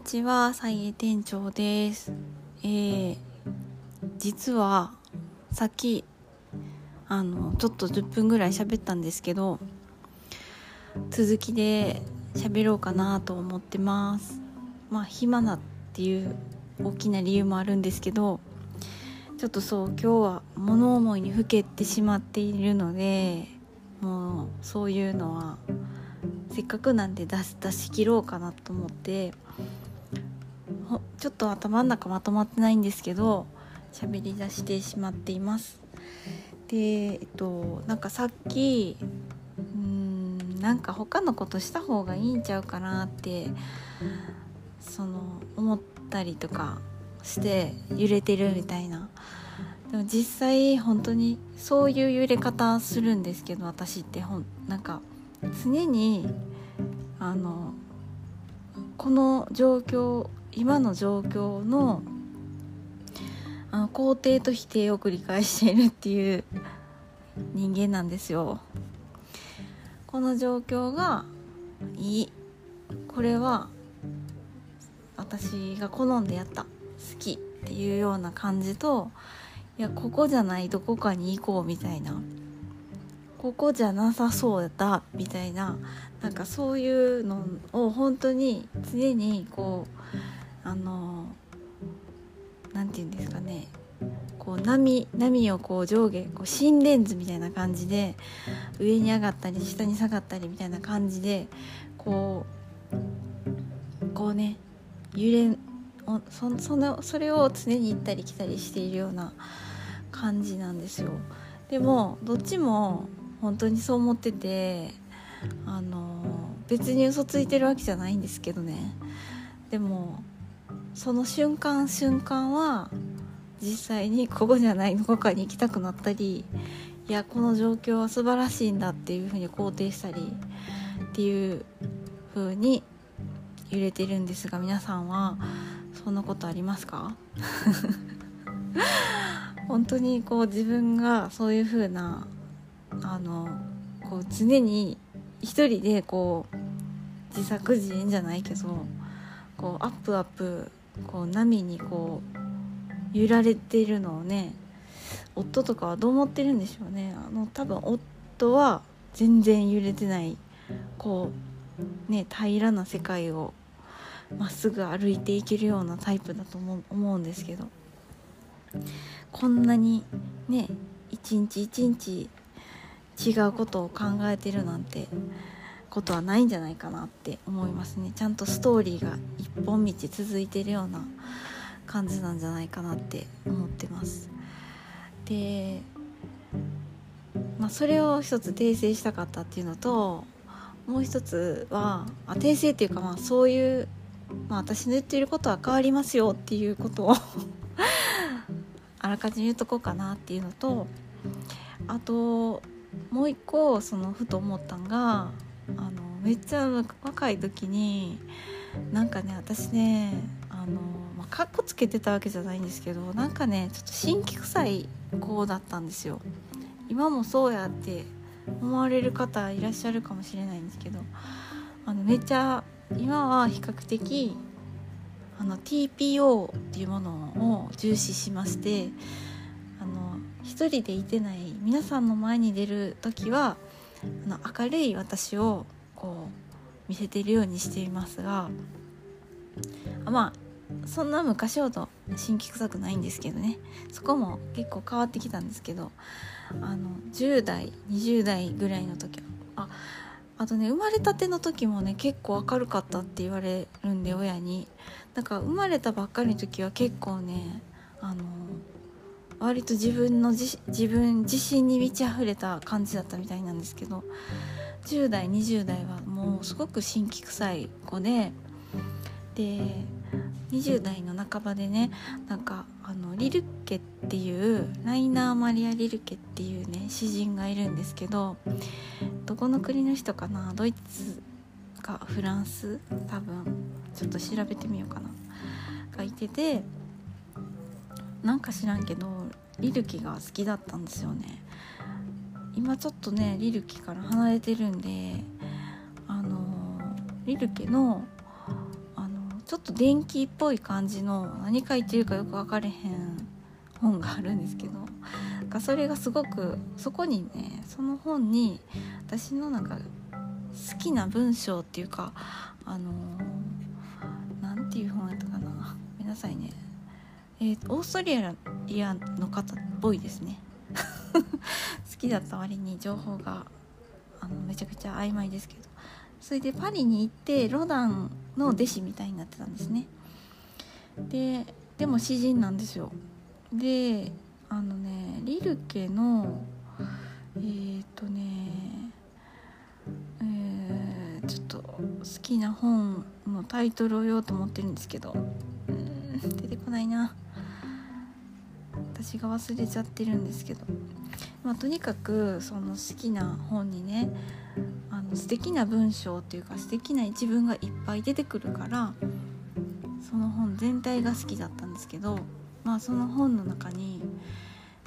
にちは、さいえ店長です。えー、実は、さっき、あの、ちょっと10分ぐらい喋ったんですけど、続きで喋ろうかなと思ってます。まあ、暇なっていう大きな理由もあるんですけど、ちょっとそう、今日は物思いにふけてしまっているので、もう、そういうのは、せっかくなんで出し切ろうかなと思ってちょっと頭の中まとまってないんですけど喋り出してしまっています。でえっとなんかさっきうーんなんか他のことした方がいいんちゃうかなってその思ったりとかして揺れてるみたいな。でも実際本当にそういう揺れ方するんですけど私ってほんなんか常にあのこの状況今の状況のあの肯定と否定を繰り返しているっていう人間なんですよ。この状況がいい。これは私が好んでやった。好きっていうような感じといやここじゃないどこかに行こうみたいな。ここじゃなさそうだみたいな。なんかそういうのを本当に常にこうあのなんて言うんですかねこう波波をこう上下こう心電図みたいな感じで上に上がったり下に下がったりみたいな感じでこうこうね揺れそそのそれを常に行ったり来たりしているような感じなんですよ。でもどっちも本当にそう思っててあの別に嘘ついてるわけじゃないんですけどねでもその瞬間瞬間は実際にここじゃないどこかに行きたくなったりいやこの状況は素晴らしいんだっていうふうに肯定したりっていう風に揺れてるんですが皆さんはそんなことありますか？本当にこう自分がそういう風なあのこう常に一人でこう自作自演じゃないけどこうアップアップこう波にこう揺られているのをね夫とかはどう思ってるんでしょうね。あの多分夫は全然揺れてないこうね平らな世界をまっすぐ歩いていけるようなタイプだと思う思うんですけど。こんなにね一日一日違うことを考えてるなんてことはないんじゃないかなって思いますね。ちゃんとストーリーが一本道続いてるような感じなんじゃないかなって思ってます。でまあそれを一つ訂正したかったっていうのともう一つはあ訂正っていうかまあそういう、まあ、私の言っていることは変わりますよっていうことを あらかじめ言っとこうかなっていうのとあともう一個そのふと思ったんがあのめっちゃ若い時になんかね私ねあの、まあ、かっこつけてたわけじゃないんですけどなんかねちょっと新規臭い子だったんですよ。今もそうやって思われる方いらっしゃるかもしれないんですけどあのめっちゃ今は比較的あの TPO っていうものを重視しましてあの一人でいてない皆さんの前に出る時はあの明るい私をこう見せているようにしていますがあまあそんな昔ほど新規臭くないんですけどね。そこも結構変わってきたんですけどあの10代20代ぐらいの時ああとね生まれたての時もね結構明るかったって言われるんで親に。だから生まれたばっかりの時は結構ねあの割と自分の自自分自信に満ち溢れた感じだったみたいなんですけど10代20代はもうすごく新規臭い子でで20代の半ばでねなんかあのリルケっていうライナー・マリア・リルケっていうね詩人がいるんですけどどこの国の人かなドイツかフランス多分ちょっと調べてみようかながいててなんか知らんけどリルキが好きだったんですよね今ちょっとねリルキから離れてるんであのリルケのあのちょっと電気っぽい感じの何書いてるかよく分かれへん本があるんですけどなんそれがすごくそこにねその本に私のなんか好きな文章っていうかあの何ていう本やったかな。ごめんなさいね。えー、オーストリアの方っぽいですね 好きだった割に情報があのめちゃくちゃ曖昧ですけど。それでパリに行ってロダンの弟子みたいになってたんですね。ででも詩人なんですよ。であのねリルケのえっ、ー、とねえー、ちょっと好きな本のタイトルを言おうと思ってるんですけど。うん出てこないな私が忘れちゃってるんですけど、まあ、とにかくその好きな本にねあの素敵な文章っていうか素敵な一文がいっぱい出てくるからその本全体が好きだったんですけどまあその本の中に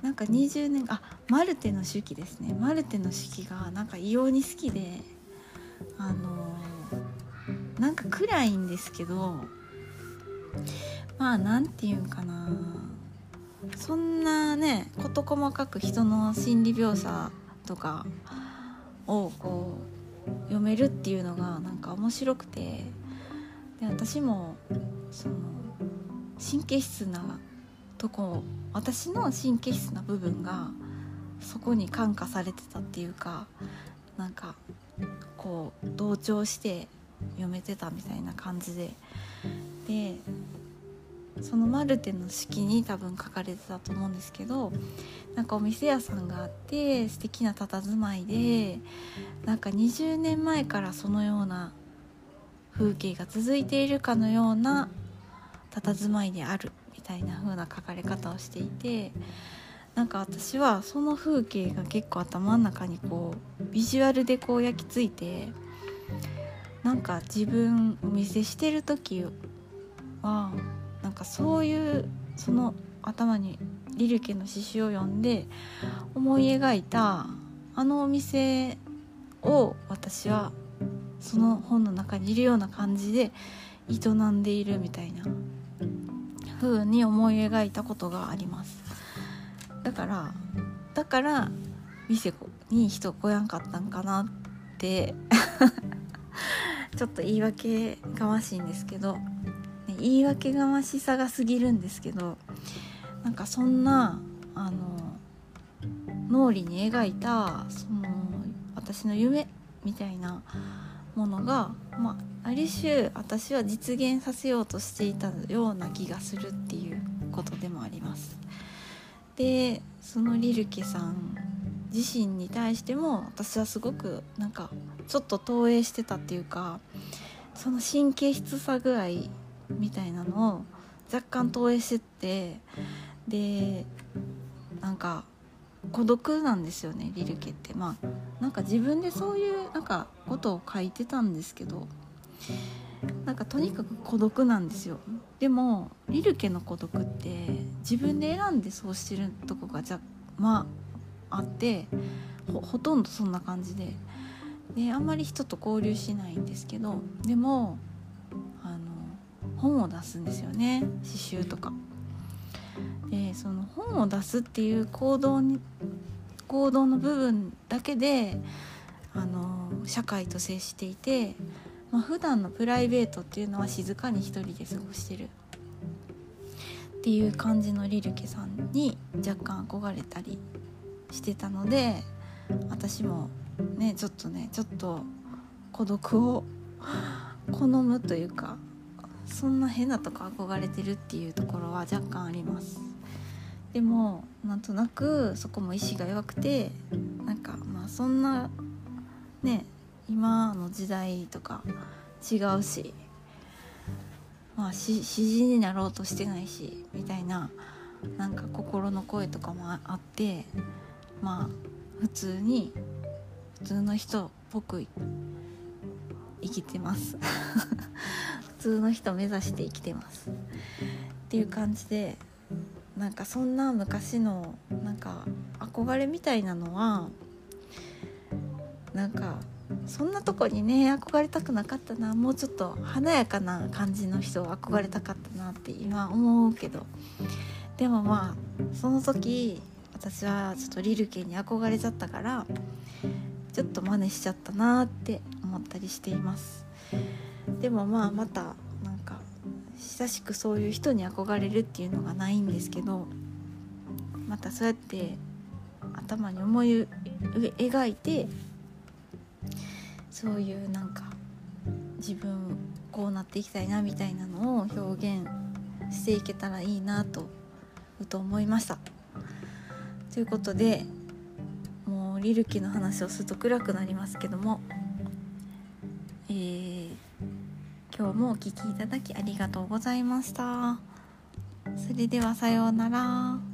なんか20年あマルテの手記ですね。マルテの手記がなんか異様に好きであのー、なんか暗いんですけどまあ何て言うんかな。そんなね事細かく人の心理描写とかをこう読めるっていうのがなんか面白くて。で私もその神経質なとこ私の神経質な部分がそこに感化されてたっていうかなんかこう同調して読めてたみたいな感じで。でそのマルテの式に多分書かれてたと思うんですけどなんかお店屋さんがあって素敵な佇まいでなんか20年前からそのような風景が続いているかのような佇まいであるみたいな風な書かれ方をしていてなんか私はその風景が結構頭の中にこうビジュアルでこう焼き付いてなんか自分お見せしてる時はかそういうその頭にリルケの詩集を読んで思い描いたあのお店を私はその本の中にいるような感じで営んでいるみたいな風に思い描いたことがあります。だからだから店に人来やんかったんかなって ちょっと言い訳がましいんですけど言い訳がましさが過ぎるんですけどなんかそんなあの脳裏に描いたその私の夢みたいなものが、まあ、ある種私は実現させようとしていたような気がするっていうことでもあります。でそのリルケさん自身に対しても私はすごくなんかちょっと投影してたっていうかその神経質さ具合みたいなのを若干投影してってでなんか孤独なんですよねリルケって。まあなんか自分でそういうなんかことを書いてたんですけどなんかとにかく孤独なんですよ。でもリルケの孤独って自分で選んでそうしてるとこがじゃまああってほとんどそんな感じで。であんまり人と交流しないんですけどでも本を出すんですよね刺繍とか。でその本を出すっていう行動に行動の部分だけであの社会と接していて、まあ、普段のプライベートっていうのは静かに一人で過ごしてるっていう感じのリルケさんに若干憧れたりしてたので私もねちょっとねちょっと孤独を好むというかそんな変なとこ憧れてるっていうところは若干あります。でもなんとなくそこも意志が弱くてなんかまあそんなね今の時代とか違うしまあ詩人になろうとしてないしみたいななんか心の声とかもあってまあ普通に普通の人っぽく生きてます。通の人目指して生きてます。っていう感じでなんかそんな昔のなんか憧れみたいなのはなんかそんなとこにね憧れたくなかったなもうちょっと華やかな感じの人を憧れたかったなって今思うけど。でもまあその時私はちょっとリルケに憧れちゃったからちょっと真似しちゃったなって思ったりしています。でもまあまたなんか久しくそういう人に憧れるっていうのがないんですけどまたそうやって頭に思い描いてそういうなんか自分こうなっていきたいなみたいなのを表現していけたらいいなとふと思いました。ということでもうリルキの話をすると暗くなりますけども、今日もお聴きいただきありがとうございました。それではさようなら。